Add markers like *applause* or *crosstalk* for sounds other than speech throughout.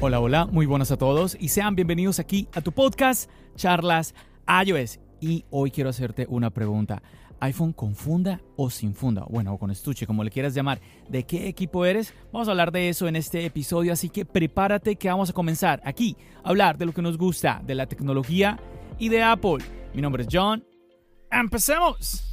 Hola, hola, muy buenas a todos y sean bienvenidos aquí a tu podcast Charlas iOS. Y hoy quiero hacerte una pregunta. ¿iPhone con funda o sin funda? Bueno, o con estuche, como le quieras llamar. ¿De qué equipo eres? Vamos a hablar de eso en este episodio, así que prepárate que vamos a comenzar aquí a hablar de lo que nos gusta, de la tecnología y de Apple. Mi nombre es John. ¡Empecemos!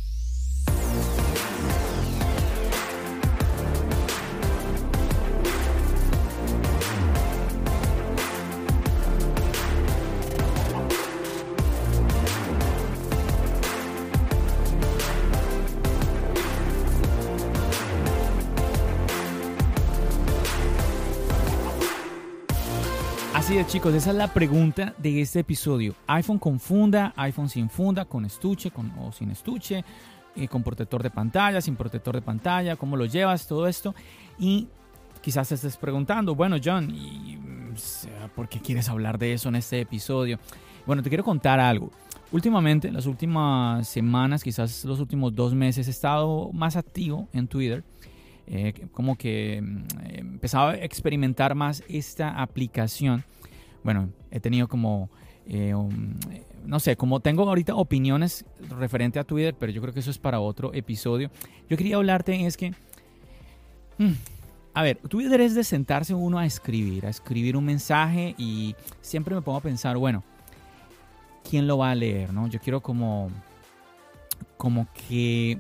Así es chicos, esa es la pregunta de este episodio. iPhone con funda, iPhone sin funda, con estuche con, o sin estuche, eh, con protector de pantalla, sin protector de pantalla, cómo lo llevas, todo esto. Y quizás te estés preguntando, bueno John, ¿y, ¿por qué quieres hablar de eso en este episodio? Bueno, te quiero contar algo. Últimamente, en las últimas semanas, quizás los últimos dos meses, he estado más activo en Twitter eh, como que mm, empezaba a experimentar más esta aplicación. Bueno, he tenido como, eh, no sé, como tengo ahorita opiniones referente a Twitter, pero yo creo que eso es para otro episodio. Yo quería hablarte es que, mm, a ver, Twitter es de sentarse uno a escribir, a escribir un mensaje y siempre me pongo a pensar, bueno, ¿quién lo va a leer? ¿no? Yo quiero como como que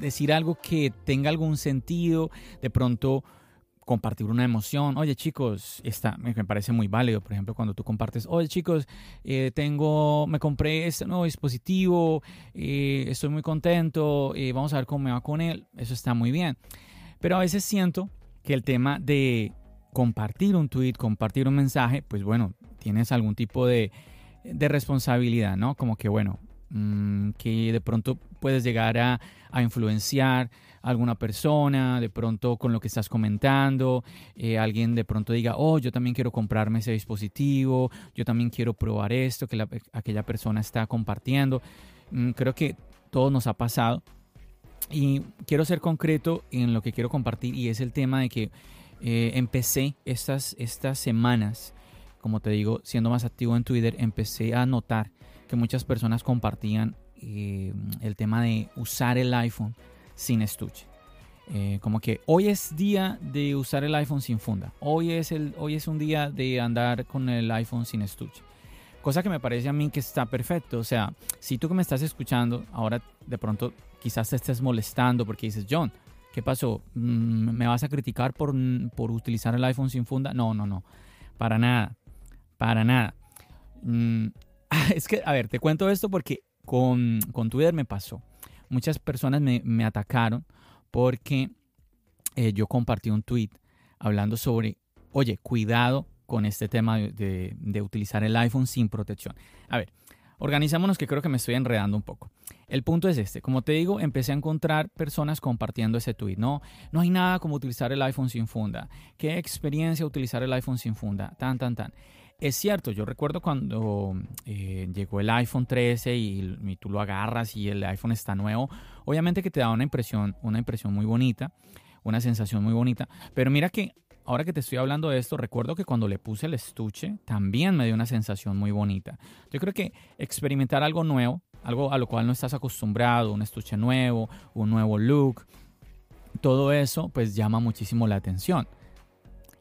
decir algo que tenga algún sentido, de pronto compartir una emoción. Oye chicos, esta me parece muy válido. Por ejemplo, cuando tú compartes, oye chicos, eh, tengo, me compré este nuevo dispositivo, eh, estoy muy contento, eh, vamos a ver cómo me va con él. Eso está muy bien. Pero a veces siento que el tema de compartir un tweet, compartir un mensaje, pues bueno, tienes algún tipo de, de responsabilidad, ¿no? Como que bueno, Mm, que de pronto puedes llegar a, influenciar a alguna persona, de pronto con lo que estás comentando, eh, alguien de pronto diga, oh, yo también quiero comprarme ese dispositivo, yo también quiero probar esto que aquella persona está compartiendo. Mm, creo que todo nos ha pasado y quiero ser concreto en lo que quiero compartir y es el tema de que eh, empecé estas, estas semanas, como te digo, siendo más activo en Twitter, empecé a notar que muchas personas compartían eh, el tema de usar el iPhone sin estuche. Eh, como que hoy es día de usar el iPhone sin funda. Hoy es, el, hoy es un día de andar con el iPhone sin estuche. Cosa que me parece a mí que está perfecto. O sea, si tú que me estás escuchando, ahora de pronto quizás te estés molestando porque dices, John, ¿qué pasó? Mm, ¿Me vas a criticar por, por utilizar el iPhone sin funda? No, no, no. Para nada. Para nada. Mm, *laughs* es que, a ver, te cuento esto porque con, Twitter me pasó. Muchas personas me, atacaron porque eh, yo compartí un tweet hablando sobre, oye, cuidado con este tema de, utilizar el iPhone sin protección. A ver, organizémonos que creo que me estoy enredando un poco. El punto es este, como te digo, empecé a encontrar personas compartiendo ese tweet. No, no hay nada como utilizar el iPhone sin funda. ¿Qué experiencia utilizar el iPhone sin funda? Tan, tan, tan. Es cierto, yo recuerdo cuando eh, llegó el iPhone 13 y, tú lo agarras y el iPhone está nuevo, obviamente que te da una impresión, una impresión muy bonita, una sensación muy bonita, pero mira que ahora que te estoy hablando de esto, recuerdo que cuando le puse el estuche también me dio una sensación muy bonita. Yo creo que experimentar algo nuevo, algo a lo cual no estás acostumbrado, un estuche nuevo, un nuevo look, todo eso pues llama muchísimo la atención.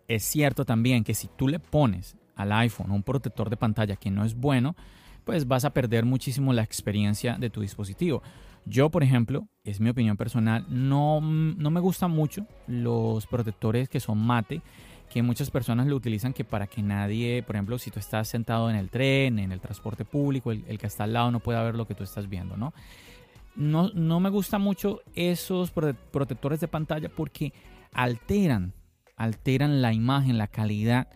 Es cierto también que si tú le pones al iPhone un protector de pantalla que no es bueno, pues vas a perder muchísimo la experiencia de tu dispositivo. Yo, por ejemplo, es mi opinión personal, no, no me gustan mucho los protectores que son mate, que muchas personas lo utilizan que para que nadie, por ejemplo, si tú estás sentado en el tren, en el transporte público, el, que está al lado no pueda ver lo que tú estás viendo, ¿no? no, no me gusta mucho esos protectores de pantalla porque alteran, alteran la imagen, la calidad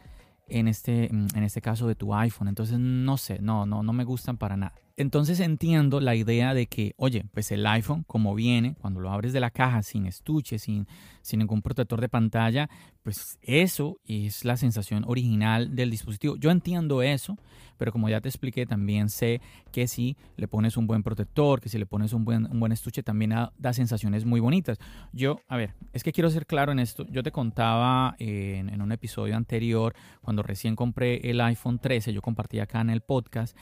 en este, en este caso de tu iPhone. Entonces, no sé, no, no, no me gustan para nada. Entonces entiendo la idea de que, oye, pues el iPhone, como viene, cuando lo abres de la caja sin estuche, sin, ningún protector de pantalla, pues eso es la sensación original del dispositivo. Yo entiendo eso, pero como ya te expliqué, también sé que si le pones un buen protector, que si le pones un buen, estuche, también da, sensaciones muy bonitas. Yo, a ver, es que quiero ser claro en esto. Yo te contaba en, en un episodio anterior, cuando recién compré el iPhone 13, yo compartí acá en el podcast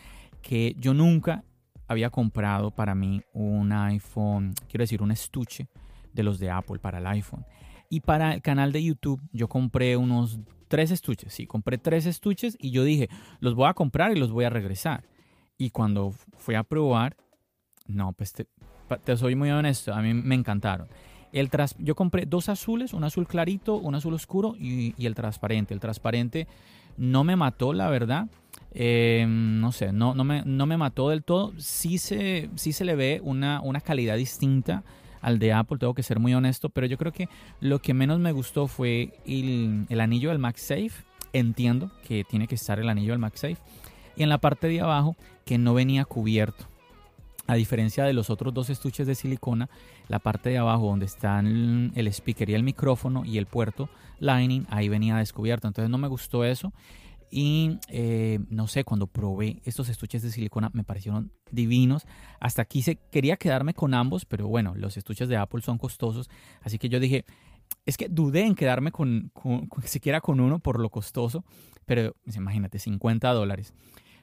que yo nunca había comprado para mí un iPhone, quiero decir, un estuche de los de Apple para el iPhone. Y para el canal de YouTube yo compré unos tres estuches, sí, compré tres estuches y yo dije, los voy a comprar y los voy a regresar. Y cuando fui a probar, no, pues te, soy muy honesto, a mí me encantaron. El tras, yo compré dos azules, un azul clarito, un azul oscuro y, y el transparente. El transparente no me mató, la verdad. Em, no sé, no, no, me, no me mató del todo. Sí se, sí se le ve una, una calidad distinta al de Apple, tengo que ser muy honesto, pero yo creo que lo que menos me gustó fue el, el anillo del MagSafe. Entiendo que tiene que estar el anillo del MagSafe. Y en la parte de abajo, que no venía cubierto. A diferencia de los otros dos estuches de silicona, la parte de abajo donde están el speaker y el micrófono y el puerto Lightning, ahí venía descubierto. Entonces no me gustó eso. Y eh, no sé, cuando probé estos estuches de silicona me parecieron divinos. Hasta aquí quería quedarme con ambos, pero bueno, los estuches de Apple son costosos. Así que yo dije, es que dudé en quedarme con, siquiera con uno por lo costoso. Pero pues, imagínate, 50 dólares.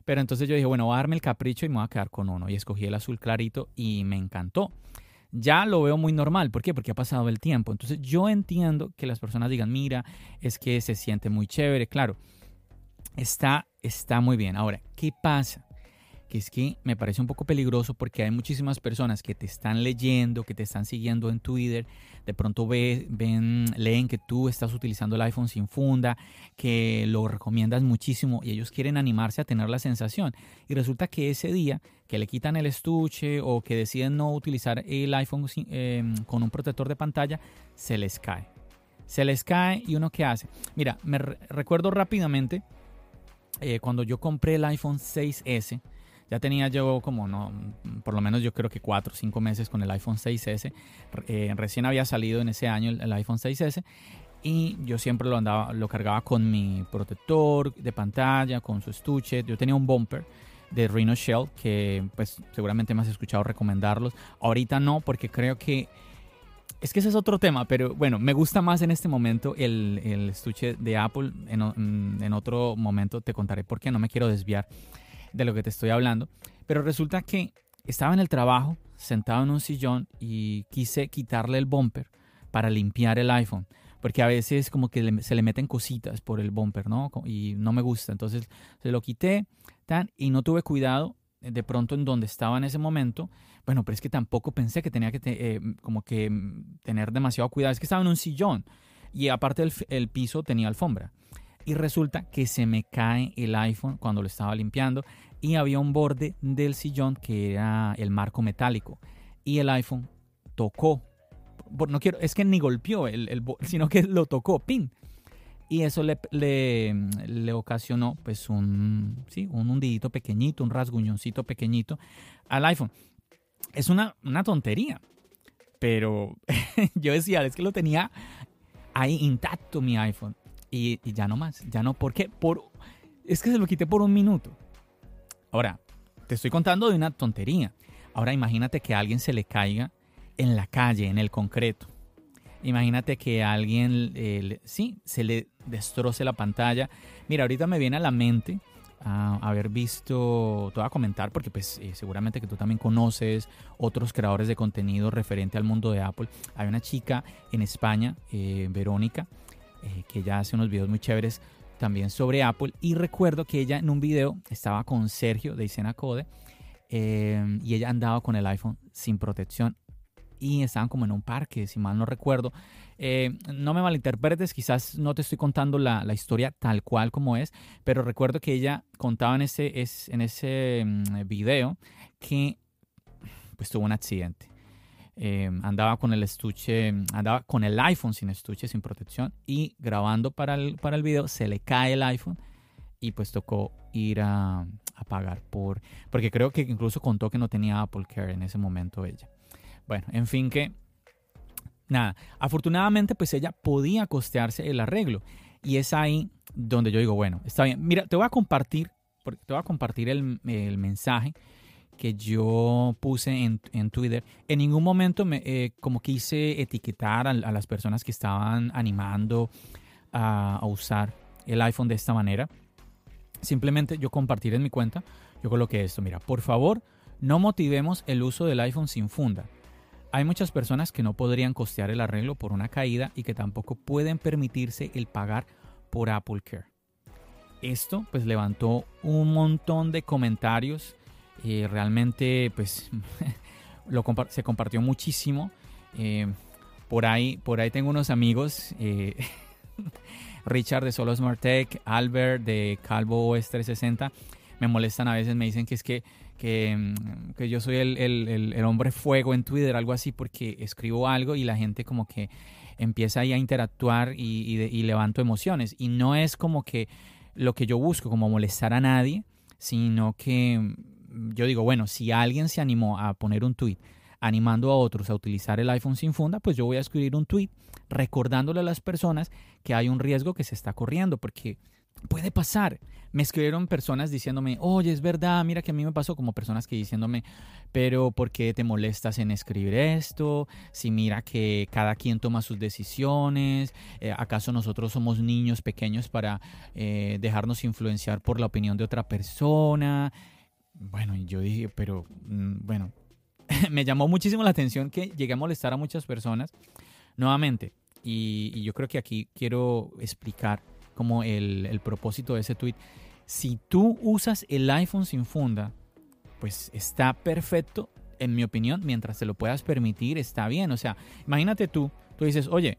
Pero entonces yo dije, bueno, voy a darme el capricho y me voy a quedar con uno. Y escogí el azul clarito y me encantó. Ya lo veo muy normal. ¿Por qué? Porque ha pasado el tiempo. Entonces yo entiendo que las personas digan, mira, es que se siente muy chévere. Claro, está, está muy bien. Ahora, ¿qué pasa? Que es que me parece un poco peligroso porque hay muchísimas personas que te están leyendo, que te están siguiendo en Twitter, de pronto ven, leen que tú estás utilizando el iPhone sin funda, que lo recomiendas muchísimo y ellos quieren animarse a tener la sensación. Y resulta que ese día que le quitan el estuche o que deciden no utilizar el iPhone em, con un protector de pantalla, se les cae. Se les cae y uno qué hace. Mira, me recuerdo rápidamente eh, cuando yo compré el iPhone 6S, ya tenía yo como, no, por lo menos yo creo que 4 o 5 meses con el iPhone 6S. Eh, recién había salido en ese año el, iPhone 6S y yo siempre lo andaba, lo cargaba con mi protector de pantalla, con su estuche. Yo tenía un bumper de Rhino Shell que pues seguramente me has escuchado recomendarlos. Ahorita no porque creo que es que ese es otro tema, pero bueno, me gusta más en este momento el, estuche de Apple. En, en, otro momento te contaré por qué, no me quiero desviar de lo que te estoy hablando. Pero resulta que estaba en el trabajo, sentado en un sillón y quise quitarle el bumper para limpiar el iPhone. Porque a veces como que se le meten cositas por el bumper, ¿no? Y no me gusta. Entonces se lo quité tan, y no tuve cuidado de pronto en donde estaba en ese momento bueno, pero es que tampoco pensé que tenía que eh, como que tener demasiado cuidado. Es que estaba en un sillón y aparte el, piso tenía alfombra. Y resulta que se me cae el iPhone cuando lo estaba limpiando y había un borde del sillón que era el marco metálico y el iPhone tocó. No quiero, es que ni golpeó, el, *laughs* sino que lo tocó, pin. Y eso le, le, ocasionó pues un, sí, un hundidito pequeñito, un rasguñoncito pequeñito al iPhone es una, tontería. Pero *laughs* yo decía, es que lo tenía ahí intacto mi iPhone. Y, ya no más, ya no. ¿Por qué? Por, es que se lo quité por un minuto. Ahora, te estoy contando de una tontería. Ahora imagínate que a alguien se le caiga en la calle, en el concreto. Imagínate que a alguien, eh, sí, se le destroce la pantalla. Mira, ahorita me viene a la mente haber visto, te voy a comentar porque pues eh, seguramente que tú también conoces otros creadores de contenido referente al mundo de Apple. Hay una chica en España, eh, Verónica, eh, que ya hace unos videos muy chéveres también sobre Apple y recuerdo que ella en un video estaba con Sergio de Isena Code y ella andaba con el iPhone sin protección y estaban como en un parque, si mal no recuerdo. Eh, no me malinterpretes, quizás no te estoy contando la, historia tal cual como es, pero recuerdo que ella contaba en ese, en ese mm, video que pues tuvo un accidente. Eh, andaba con el estuche, andaba con el iPhone sin estuche, sin protección y grabando para el, para el video se le cae el iPhone y pues tocó ir a, a, pagar por, porque creo que incluso contó que no tenía Apple Care en ese momento ella. Bueno, en fin que, nada, afortunadamente pues ella podía costearse el arreglo y es ahí donde yo digo, bueno, está bien, mira, te voy a compartir, te voy a compartir el, el mensaje que yo puse en, en, Twitter, en ningún momento me, eh, como quise etiquetar a, a, las personas que estaban animando a, a, usar el iPhone de esta manera. Simplemente yo compartir en mi cuenta, yo coloqué esto, mira, por favor, no motivemos el uso del iPhone sin funda. Hay muchas personas que no podrían costear el arreglo por una caída y que tampoco pueden permitirse el pagar por Apple Care. Esto pues levantó un montón de comentarios eh, realmente, pues, *laughs* se compartió muchísimo. Eh, por, ahí, por ahí tengo unos amigos, eh, *laughs* Richard de Solo Smart Tech, Albert de Calvo OS 360, me molestan a veces, me dicen que es que, que, mm, que yo soy el, el, el, hombre fuego en Twitter, algo así, porque escribo algo y la gente como que empieza ahí a interactuar y, y, y levanto emociones. Y no es como que lo que yo busco, como molestar a nadie, sino que yo digo, bueno, si alguien se animó a poner un tweet animando a otros a utilizar el iPhone sin funda, pues yo voy a escribir un tweet recordándole a las personas que hay un riesgo que se está corriendo, porque puede pasar. Me escribieron personas diciéndome, oye, es verdad, mira que a mí me pasó como personas que diciéndome, pero ¿por qué te molestas en escribir esto? Si mira que cada quien toma sus decisiones, eh, ¿acaso nosotros somos niños pequeños para eh, dejarnos influenciar por la opinión de otra persona? Bueno, yo dije, pero mm, bueno, *laughs* me llamó muchísimo la atención que llegué a molestar a muchas personas nuevamente. Y, y yo creo que aquí quiero explicar como el, el propósito de ese tweet. Si tú usas el iPhone sin funda, pues está perfecto, en mi opinión, mientras te lo puedas permitir, está bien. O sea, imagínate tú, tú dices, oye,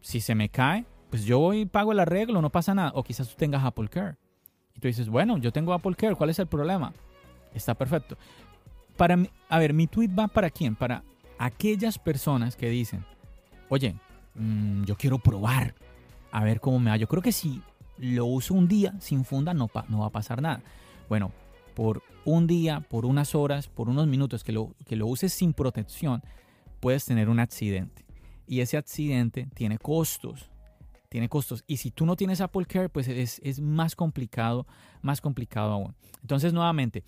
si se me cae, pues yo voy y pago el arreglo, no pasa nada. O quizás tú tengas Apple Care. Y tú dices, bueno, yo tengo Apple Care, ¿cuál es el problema? Está perfecto. Para a ver, mi tweet va para quién? Para aquellas personas que dicen, oye, mmm, yo quiero probar a ver cómo me va. Yo creo que si lo uso un día sin funda no, va a pasar nada. Bueno, por un día, por unas horas, por unos minutos que lo, que lo uses sin protección, puedes tener un accidente. Y ese accidente tiene costos. Tiene costos. Y si tú no tienes Apple Care, pues es, es más complicado, más complicado aún. Entonces, nuevamente,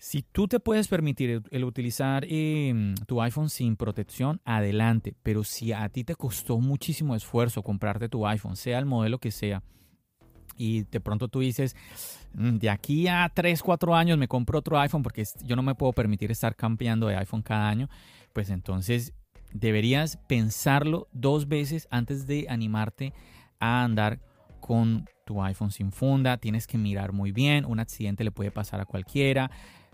si tú te puedes permitir el, utilizar eh, tu iPhone sin protección, adelante. Pero si a ti te costó muchísimo esfuerzo comprarte tu iPhone, sea el modelo que sea, y de pronto tú dices, mm, de aquí a 3, 4 años me compro otro iPhone porque yo no me puedo permitir estar cambiando de iPhone cada año, pues entonces deberías pensarlo dos veces antes de animarte a andar con tu iPhone sin funda. Tienes que mirar muy bien, un accidente le puede pasar a cualquiera.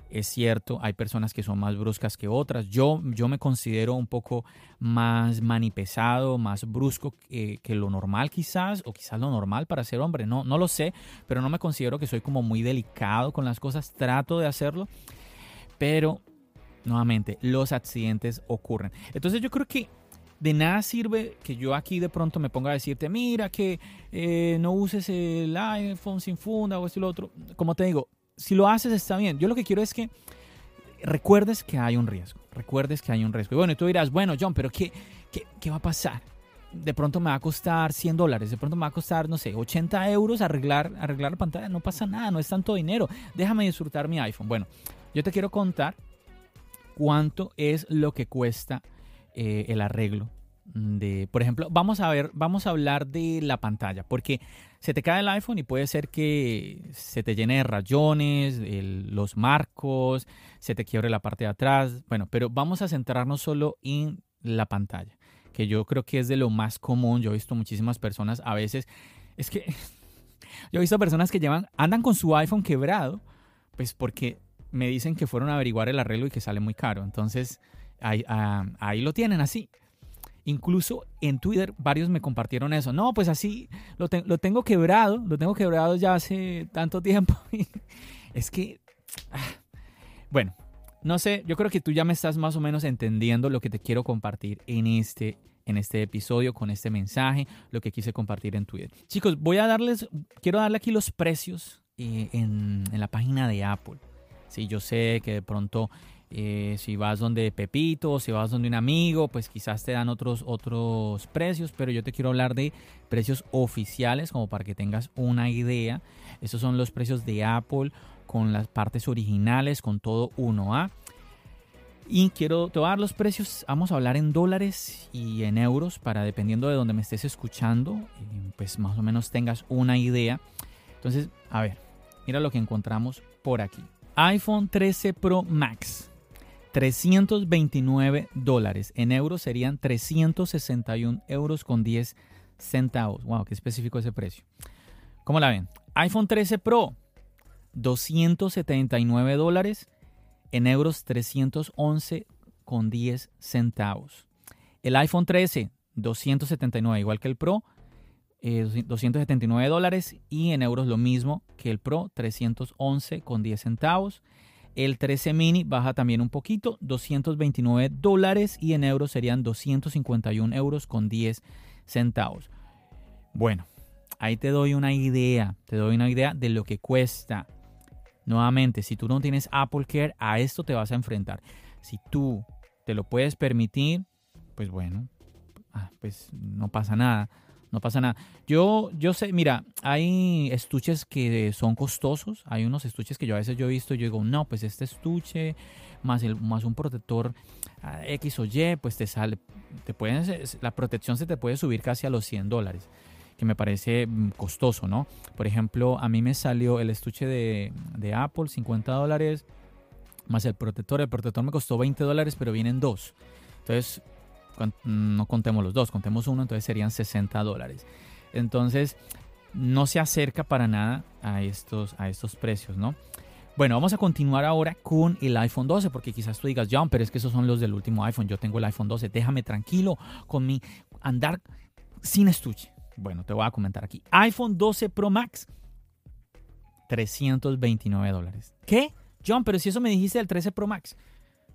Es cierto, hay personas que son más bruscas que otras. Yo, yo me considero un poco más manipesado, más brusco que, lo normal quizás, o quizás lo normal para ser hombre. No, no lo sé, pero no me considero que soy como muy delicado con las cosas. Trato de hacerlo, pero nuevamente, los accidentes ocurren. Entonces yo creo que de nada sirve que yo aquí de pronto me ponga a decirte, mira que eh, no uses el iPhone sin funda o esto y lo otro. Como te digo, si lo haces está bien. Yo lo que quiero es que recuerdes que hay un riesgo. Recuerdes que hay un riesgo. Y bueno, tú dirás, bueno, John, pero ¿qué, qué, qué va a pasar? De pronto me va a costar 100 dólares, de pronto me va a costar, no sé, 80 euros arreglar, arreglar la pantalla. No pasa nada, no es tanto dinero. Déjame disfrutar mi iPhone. Bueno, yo te quiero contar cuánto es lo que cuesta eh, el arreglo de, por ejemplo, vamos a ver, vamos a hablar de la pantalla, porque se te cae el iPhone y puede ser que se te llene de rayones, los marcos, se te quiebre la parte de atrás, bueno, pero vamos a centrarnos solo en la pantalla, que yo creo que es de lo más común, yo he visto muchísimas personas, a veces, es que *laughs* yo he visto personas que llevan, andan con su iPhone quebrado, pues porque me dicen que fueron a averiguar el arreglo y que sale muy caro, entonces ahí, ah, ahí lo tienen así. Incluso en Twitter varios me compartieron eso. No, pues así lo, lo tengo quebrado, lo tengo quebrado ya hace tanto tiempo. *laughs* es que, ah, bueno, no sé, yo creo que tú ya me estás más o menos entendiendo lo que te quiero compartir en este en este episodio con este mensaje, lo que quise compartir en Twitter. Chicos, voy a darles, quiero darle aquí los precios eh, en, en, la página de Apple. Sí, yo sé que de pronto eh, si vas donde Pepito, si vas donde un amigo, pues quizás te dan otros, otros precios, pero yo te quiero hablar de precios oficiales como para que tengas una idea. Estos son los precios de Apple con las partes originales, con todo 1A. Y quiero, te dar los precios, vamos a hablar en dólares y en euros para dependiendo de donde me estés escuchando, pues más o menos tengas una idea. Entonces, a ver, mira lo que encontramos por aquí. iPhone 13 Pro Max, 329 dólares. En euros serían 361 euros con 10 centavos. Wow, qué específico ese precio. ¿Cómo la ven? iPhone 13 Pro, 279 dólares en euros 311 con 10 centavos. El iPhone 13, 279, igual que el Pro, 279 eh, dólares y en euros lo mismo que el Pro, 311 con 10 centavos. El 13 mini baja también un poquito, 229 dólares y en euros serían 251 euros con 10 centavos. Bueno, ahí te doy una idea, te doy una idea de lo que cuesta Nuevamente, si tú no tienes Apple Care, a esto te vas a enfrentar. Si tú te lo puedes permitir, pues bueno, ah, pues no pasa nada. No pasa nada. Yo, yo sé, mira, hay estuches que son costosos. Hay unos estuches que yo a veces yo he visto y yo digo, no, pues este estuche más, el, más un protector ah, X o Y, pues te sale, te pueden, la protección se te puede subir casi a los 100 dólares que me parece mm, costoso, ¿no? Por ejemplo, a mí me salió el estuche de, Apple, 50 dólares, más el protector. El protector me costó 20 dólares, pero vienen dos. Entonces, no contemos los dos, contemos uno, entonces serían 60 dólares. Entonces, no se acerca para nada a estos, a estos precios, ¿no? Bueno, vamos a continuar ahora con el iPhone 12, porque quizás tú digas, John, pero es que esos son los del último iPhone, yo tengo el iPhone 12, déjame tranquilo con mi andar sin estuche. Bueno, te voy a comentar aquí. iPhone 12 Pro Max, 329 dólares. ¿Qué? John, pero si eso me dijiste del 13 Pro Max.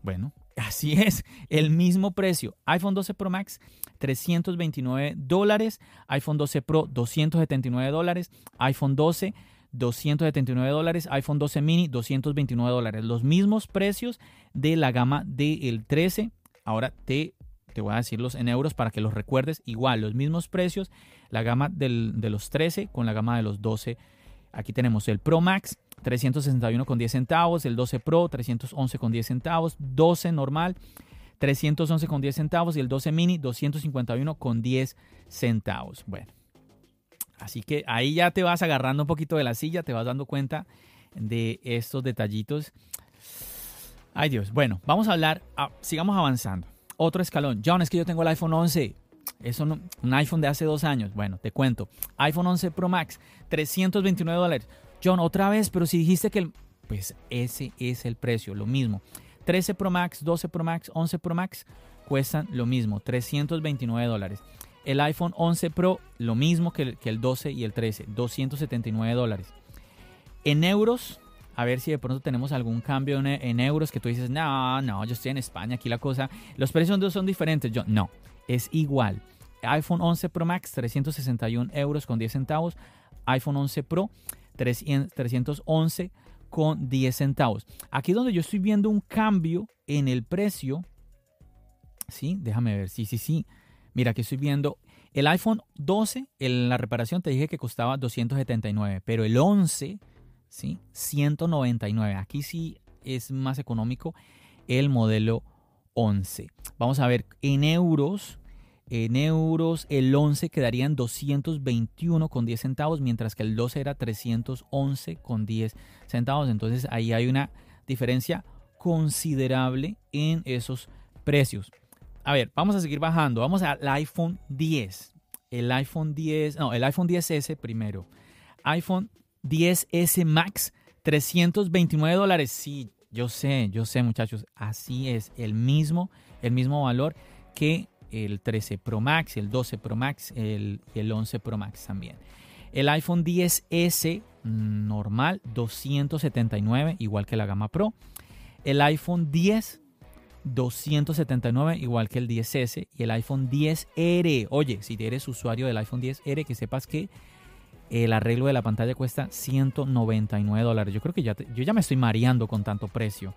Bueno, así es, el mismo precio. iPhone 12 Pro Max, 329 dólares. iPhone 12 Pro, 279 dólares. iPhone 12, 279 dólares. iPhone 12 mini, 229 dólares. Los mismos precios de la gama del 13. Ahora te te voy a decirlos en euros para que los recuerdes. Igual, los mismos precios, la gama de los 13 con la gama de los 12. Aquí tenemos el Pro Max, 361 con 10 centavos, el 12 Pro, 311 con 10 centavos, 12 normal, 311 con 10 centavos y el 12 mini, 251 con 10 centavos. Bueno, así que ahí ya te vas agarrando un poquito de la silla, te vas dando cuenta de estos detallitos. Ay Dios, bueno, vamos a hablar, ah, sigamos avanzando otro escalón. John, es que yo tengo el iPhone 11. Eso no, un iPhone de hace dos años. Bueno, te cuento. iPhone 11 Pro Max, 329 dólares. John, otra vez, pero si dijiste que el... Pues ese es el precio, lo mismo. 13 Pro Max, 12 Pro Max, 11 Pro Max cuestan lo mismo, 329 dólares. El iPhone 11 Pro, lo mismo que el, que el 12 y el 13, 279 dólares. En euros, a ver si de pronto tenemos algún cambio en, euros que tú dices, no, no, yo estoy en España, aquí la cosa, los precios son diferentes. Yo, no, es igual. iPhone 11 Pro Max, 361 euros con 10 centavos. iPhone 11 Pro, 311 con 10 centavos. Aquí donde yo estoy viendo un cambio en el precio. Sí, déjame ver. Sí, sí, sí. Mira, aquí estoy viendo el iPhone 12, en la reparación te dije que costaba 279, pero el 11 ¿sí? 199. Aquí sí es más económico el modelo 11. Vamos a ver en euros. En euros el 11 quedaría en 221 con 10 centavos, mientras que el 12 era 311 con 10 centavos. Entonces ahí hay una diferencia considerable en esos precios. A ver, vamos a seguir bajando. Vamos al iPhone 10. El iPhone 10, no, el iPhone 10S primero. 10S Max, 329 dólares. Sí, yo sé, yo sé muchachos, así es, el mismo, el mismo valor que el 13 Pro Max, el 12 Pro Max, el, el 11 Pro Max también. El iPhone 10S normal, 279, igual que la gama Pro. El iPhone 10, 279, igual que el 10S. Y el iPhone 10R. Oye, si eres usuario del iPhone 10R, que sepas que el arreglo de la pantalla cuesta 199 dólares. Yo creo que ya, yo ya me estoy mareando con tanto precio.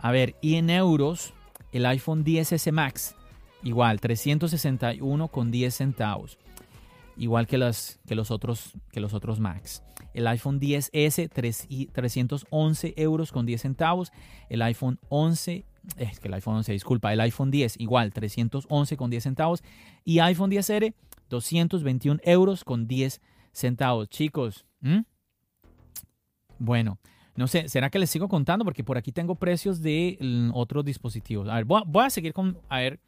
A ver, y en euros, el iPhone 10S Max, igual, 361 con 10 centavos. Igual que, que, los otros, que los otros Max. El iPhone 10S, 311 euros con 10 centavos. El iPhone 11, es que el iPhone 11, disculpa, el iPhone 10, igual, 311 con 10 centavos. Y iPhone 10R, 221 euros con 10 centavos centavos. Chicos, bueno, no sé, ¿será que les sigo contando? Porque por aquí tengo precios de mm, otros dispositivos. A ver, voy a, seguir con, a ver,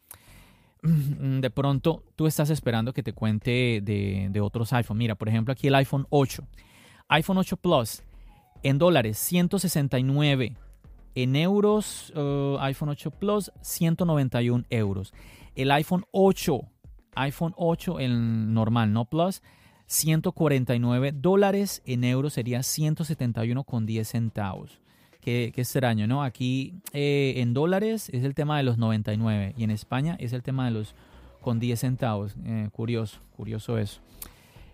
de pronto tú estás esperando que te cuente de, otros iPhone. Mira, por ejemplo, aquí el iPhone 8. iPhone 8 Plus en dólares 169. En euros, uh, iPhone 8 Plus 191 euros. El iPhone 8, iPhone 8 el normal, no Plus, 149 dólares, en euros sería 171 con 10 centavos. Qué, extraño, ¿no? Aquí eh, en dólares es el tema de los 99 y en España es el tema de los con 10 centavos. Eh, curioso, curioso eso.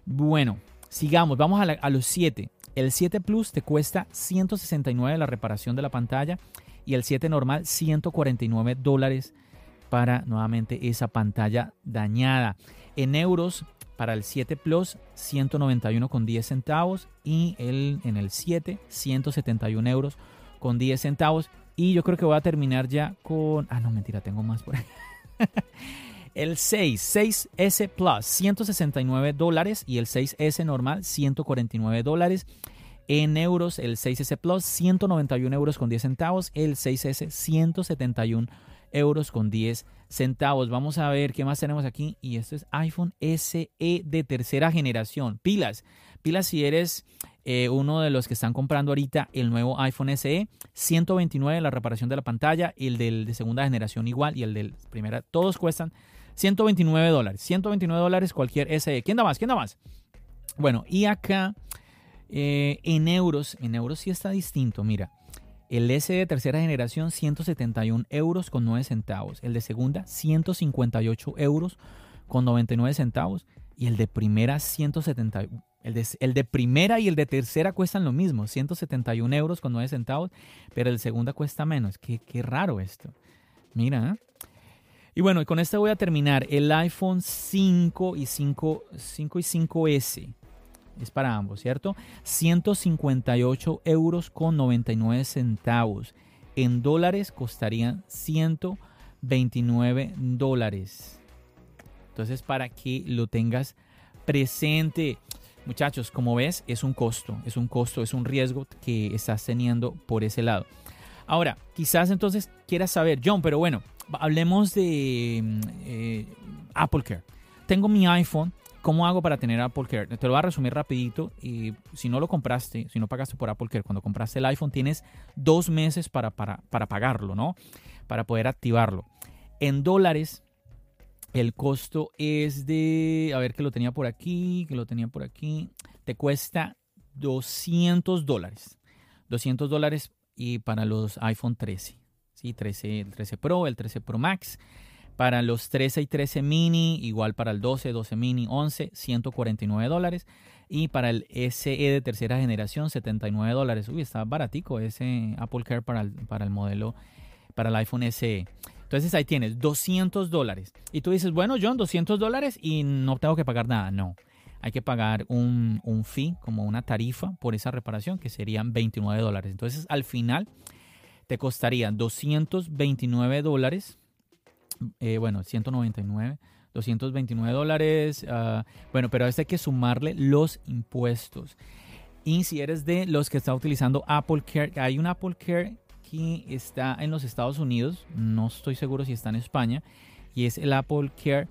Bueno, sigamos, vamos a, a los 7. El 7 Plus te cuesta 169 la reparación de la pantalla y el 7 normal 149 dólares para nuevamente esa pantalla dañada. En euros para el 7 Plus, 191 con 10 centavos. Y el, en el 7, 171 euros con 10 centavos. Y yo creo que voy a terminar ya con... Ah, no, mentira, tengo más por ahí. *laughs* el 6, 6S Plus, 169 dólares. Y el 6S normal, 149 dólares. En euros, el 6S Plus, 191 euros con 10 centavos. El 6S, 171 euros con 10 centavos. Vamos a ver qué más tenemos aquí. Y esto es iPhone SE de tercera generación. Pilas. Pilas si eres eh, uno de los que están comprando ahorita el nuevo iPhone SE. 129 la reparación de la pantalla. El del de segunda generación igual. Y el del primera. Todos cuestan 129 dólares. 129 dólares cualquier SE. ¿Quién da más? ¿Quién da más? Bueno, y acá eh, en euros. En euros sí está distinto. Mira. El S de tercera generación 171 euros con 9 centavos. El de segunda 158 euros con 99 centavos. Y el de primera 170. El de, el de primera y el de tercera cuestan lo mismo, 171 euros con 9 centavos, pero el de segunda cuesta menos. Qué, qué raro esto. Mira. ¿eh? Y bueno, con esto voy a terminar. El iPhone 5 y 5, 5 y 5S es para ambos, ¿cierto? 158 euros con 99 centavos. En dólares costarían 129 dólares. Entonces, para que lo tengas presente. Muchachos, como ves, es un costo, es un costo, es un riesgo que estás teniendo por ese lado. Ahora, quizás entonces quieras saber, John, pero bueno, hablemos de mm, eh, Apple Care. Tengo mi iPhone ¿Cómo hago para tener Apple Care? Te lo voy a resumir rapidito. Y si no lo compraste, si no pagaste por Apple Care, cuando compraste el iPhone tienes dos meses para, para, para pagarlo, ¿no? Para poder activarlo. En dólares, el costo es de, a ver que lo tenía por aquí, que lo tenía por aquí, te cuesta 200 dólares. 200 dólares y para los iPhone 13, ¿sí? 13, el 13 Pro, el 13 Pro Max. Para los 13 y 13 mini, igual para el 12, 12 mini, 11, 149 dólares. Y para el SE de tercera generación, 79 dólares. Uy, está baratico ese Apple Care para el, para el modelo, para el iPhone SE. Entonces ahí tienes 200 dólares. Y tú dices, bueno, John, 200 dólares y no tengo que pagar nada. No, hay que pagar un, un fee, como una tarifa por esa reparación, que serían 29 dólares. Entonces al final te costaría 229 dólares eh, bueno, 199, 229 dólares. Ah, bueno, pero a este hay que sumarle los impuestos. Y si eres de los que está utilizando Apple Care, hay un Apple Care que está en los Estados Unidos, no estoy seguro si está en España, y es el Apple Care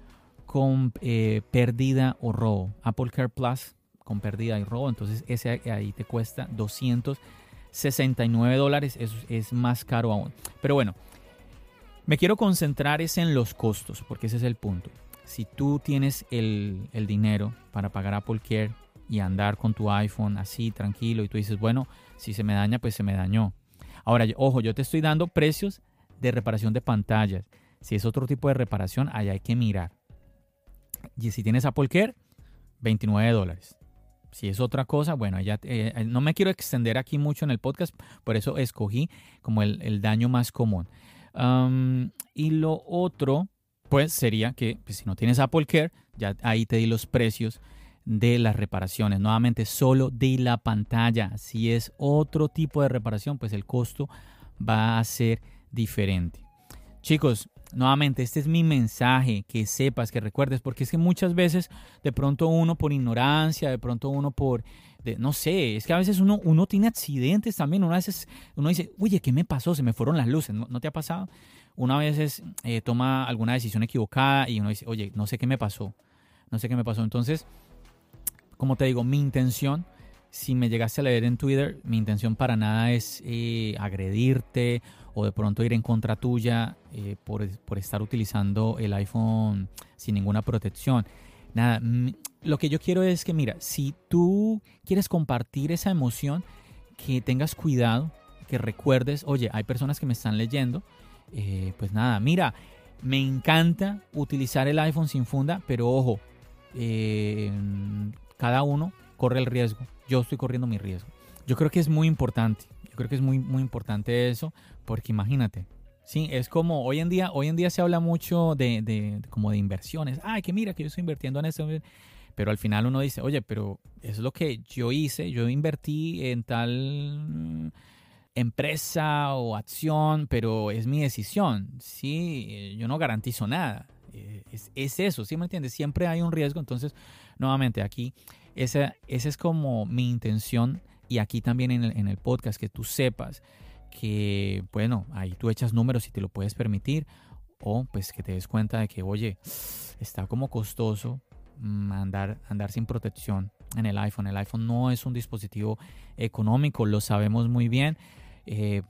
con eh, pérdida o robo. Apple Care Plus con pérdida y robo, entonces ese ahí te cuesta 269 dólares, eso es más caro aún. Pero bueno, me quiero concentrar es en los costos, porque ese es el punto. Si tú tienes el, dinero para pagar Apple Care y andar con tu iPhone así tranquilo y tú dices, bueno, si se me daña, pues se me dañó. Ahora, ojo, yo te estoy dando precios de reparación de pantallas. Si es otro tipo de reparación, allá hay que mirar. Y si tienes Apple Care, 29 dólares. Si es otra cosa, bueno, ya eh, no me quiero extender aquí mucho en el podcast, por eso escogí como el, daño más común. Y lo otro, pues sería que pues, si no tienes Apple Care, ya ahí te di los precios de las reparaciones. Nuevamente, solo de la pantalla. Si es otro tipo de reparación, pues el costo va a ser diferente. Chicos, nuevamente, este es mi mensaje, que sepas, que recuerdes, porque es que muchas veces de pronto uno por ignorancia, de pronto uno por, no sé, es que a veces uno, uno tiene accidentes también, uno a veces uno dice, oye, ¿qué me pasó? Se me fueron las luces, ¿no, te ha pasado? Uno a veces eh, toma alguna decisión equivocada y uno dice, oye, no sé qué me pasó, no sé qué me pasó. Entonces, como te digo, mi intención, si me llegaste a leer en Twitter, mi intención para nada es eh, agredirte o de pronto ir en contra tuya eh, por, estar utilizando el iPhone sin ninguna protección. Nada, lo que yo quiero es que, mira, si tú quieres compartir esa emoción, que tengas cuidado, que recuerdes, oye, hay personas que me están leyendo, eh, pues nada, mira, me encanta utilizar el iPhone sin funda, pero ojo, cada uno corre el riesgo. Yo estoy corriendo mi riesgo. Yo creo que es muy importante. Yo creo que es muy, muy importante eso, porque imagínate. Sí, es como hoy en día, hoy en día se habla mucho de, como de inversiones. Ay, que mira que yo estoy invirtiendo en esto. Pero al final uno dice, oye, pero es lo que yo hice. Yo invertí en tal empresa o acción, pero es mi decisión. Sí, yo no garantizo nada. Eh, es, eso, ¿sí me entiendes? Siempre hay un riesgo, entonces, nuevamente, aquí, esa, es como mi intención y aquí también en el, en el podcast, que tú sepas que, bueno, ahí tú echas números y te lo puedes permitir, o pues que te des cuenta de que, oye, está como costoso mm, andar, andar sin protección en el iPhone. El iPhone no es un dispositivo económico, lo sabemos muy bien. Eh,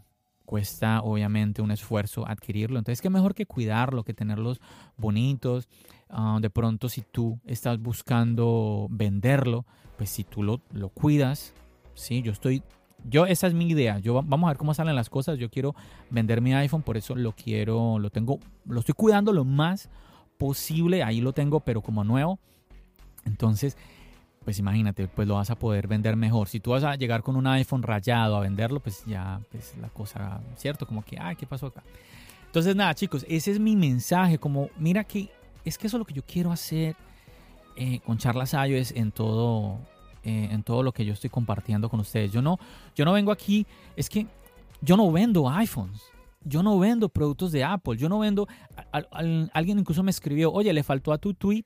cuesta obviamente un esfuerzo adquirirlo. Entonces, qué mejor que cuidarlo, que tenerlos bonitos. Ah, de pronto, si tú estás buscando venderlo, pues si tú lo, lo cuidas, sí, yo estoy, yo esa es mi idea. Yo vamos a ver cómo salen las cosas. Yo quiero vender mi iPhone, por eso lo quiero, lo tengo, lo estoy cuidando lo más posible. Ahí lo tengo, pero como nuevo. Entonces, pues imagínate, pues lo vas a poder vender mejor. Si tú vas a llegar con un iPhone rayado a venderlo, pues ya, pues la cosa, ¿cierto? Como que, ay, ¿qué pasó acá? Entonces, nada, chicos, ese es mi mensaje. Como, mira que es que eso es lo que yo quiero hacer eh, con charlas iOS en todo, eh, en todo lo que yo estoy compartiendo con ustedes. Yo no, yo no vengo aquí, es que yo no vendo iPhones. Yo no vendo productos de Apple. Yo no vendo. alguien incluso me escribió, oye, le faltó a tu tweet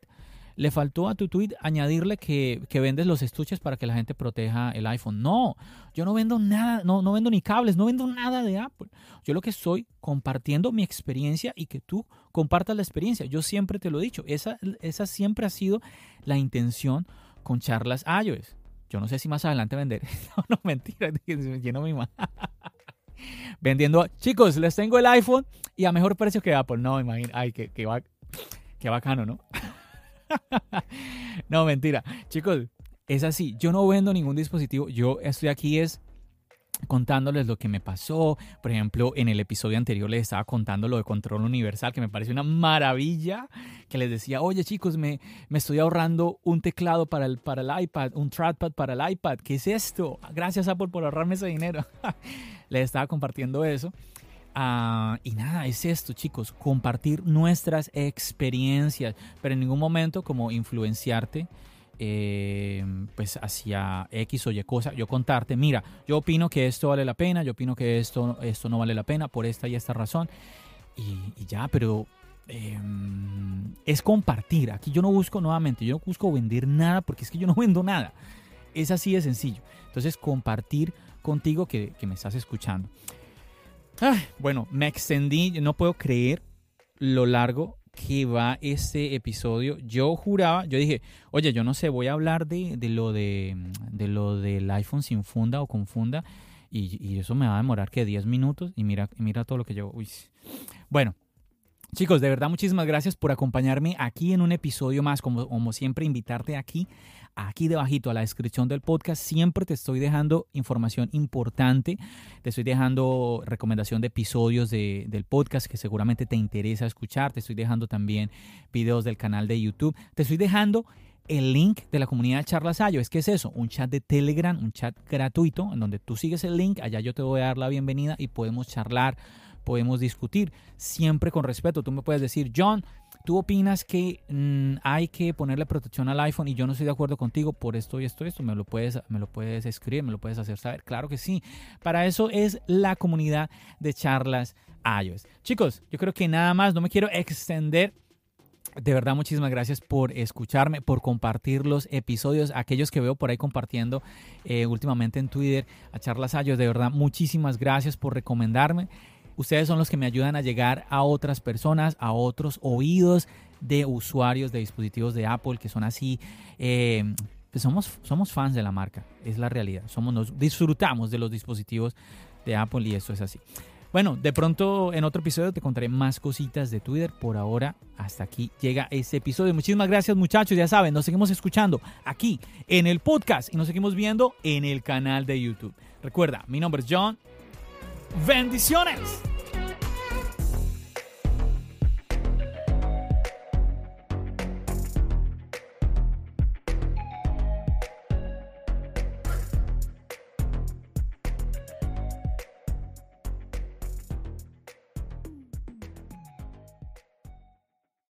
le faltó a tu tweet añadirle que, vendes los estuches para que la gente proteja el iPhone. No, yo no vendo nada, no, no vendo ni cables, no vendo nada de Apple. Yo lo que estoy compartiendo mi experiencia y que tú compartas la experiencia. Yo siempre te lo he dicho, esa, esa siempre ha sido la intención con charlas iOS. Yo no sé si más adelante vender. *laughs* no, no, mentira, *laughs* lleno mi mano. *laughs* Vendiendo, chicos, les tengo el iPhone y a mejor precio que Apple. No, imagínate, ay, qué, qué, qué bacano, ¿no? *laughs* no, mentira. Chicos, es así. Yo no vendo ningún dispositivo. Yo estoy aquí es contándoles lo que me pasó. Por ejemplo, en el episodio anterior les estaba contando lo de control universal, que me parece una maravilla, que les decía, oye chicos, me, me estoy ahorrando un teclado para el, para el iPad, un trackpad para el iPad. ¿Qué es esto? Gracias Apple por ahorrarme ese dinero. *laughs* les estaba compartiendo eso. Ah, y nada, es esto, chicos, compartir nuestras experiencias, pero en ningún momento como influenciarte eh, pues hacia X o Y cosa, yo contarte, mira, yo opino que esto vale la pena, yo opino que esto, esto no vale la pena por esta y esta razón, y, ya, pero em, es compartir, aquí yo no busco nuevamente, yo no busco vender nada porque es que yo no *laughs* vendo nada, es así de sencillo, entonces compartir contigo que me estás escuchando bueno, me extendí, no puedo creer lo largo que va este episodio. Yo juraba, yo dije, oye, yo no sé, voy a hablar de, lo de, lo del iPhone sin funda o con funda y, eso me va a demorar que 10 minutos y mira, mira todo lo que yo... Uy. Bueno, Chicos, de verdad muchísimas gracias por acompañarme aquí en un episodio más. Como, como siempre, invitarte aquí, aquí debajito a la descripción del podcast. Siempre te estoy dejando información importante. Te estoy dejando recomendación de episodios de, del podcast que seguramente te interesa escuchar. Te estoy dejando también videos del canal de YouTube. Te estoy dejando el link de la comunidad Charlas Ayo. Es que es eso, un chat de Telegram, un chat gratuito en donde tú sigues el link, allá yo te voy a dar la bienvenida y podemos charlar podemos discutir, siempre con respeto. Tú me puedes decir, John, tú opinas que mm, hay que ponerle protección al iPhone y yo no estoy de acuerdo contigo por esto y esto y esto, me lo puedes, me lo puedes escribir, me lo puedes hacer saber. Claro que sí. Para eso es la comunidad de charlas iOS. Chicos, yo creo que nada más, no me quiero extender. De verdad, muchísimas gracias por escucharme, por compartir los episodios, aquellos que veo por ahí compartiendo eh, últimamente en Twitter a Charlas iOS. De verdad, muchísimas gracias por recomendarme. Ustedes son los que me ayudan a llegar a otras personas, a otros oídos de usuarios de dispositivos de Apple que son así. Eh, pues somos, somos fans de la marca, es la realidad. Somos, nos disfrutamos de los dispositivos de Apple y eso es así. Bueno, de pronto en otro episodio te contaré más cositas de Twitter. Por ahora, hasta aquí llega este episodio. Muchísimas gracias muchachos, ya saben, nos seguimos escuchando aquí en el podcast y nos seguimos viendo en el canal de YouTube. Recuerda, mi nombre es John Bendiciones.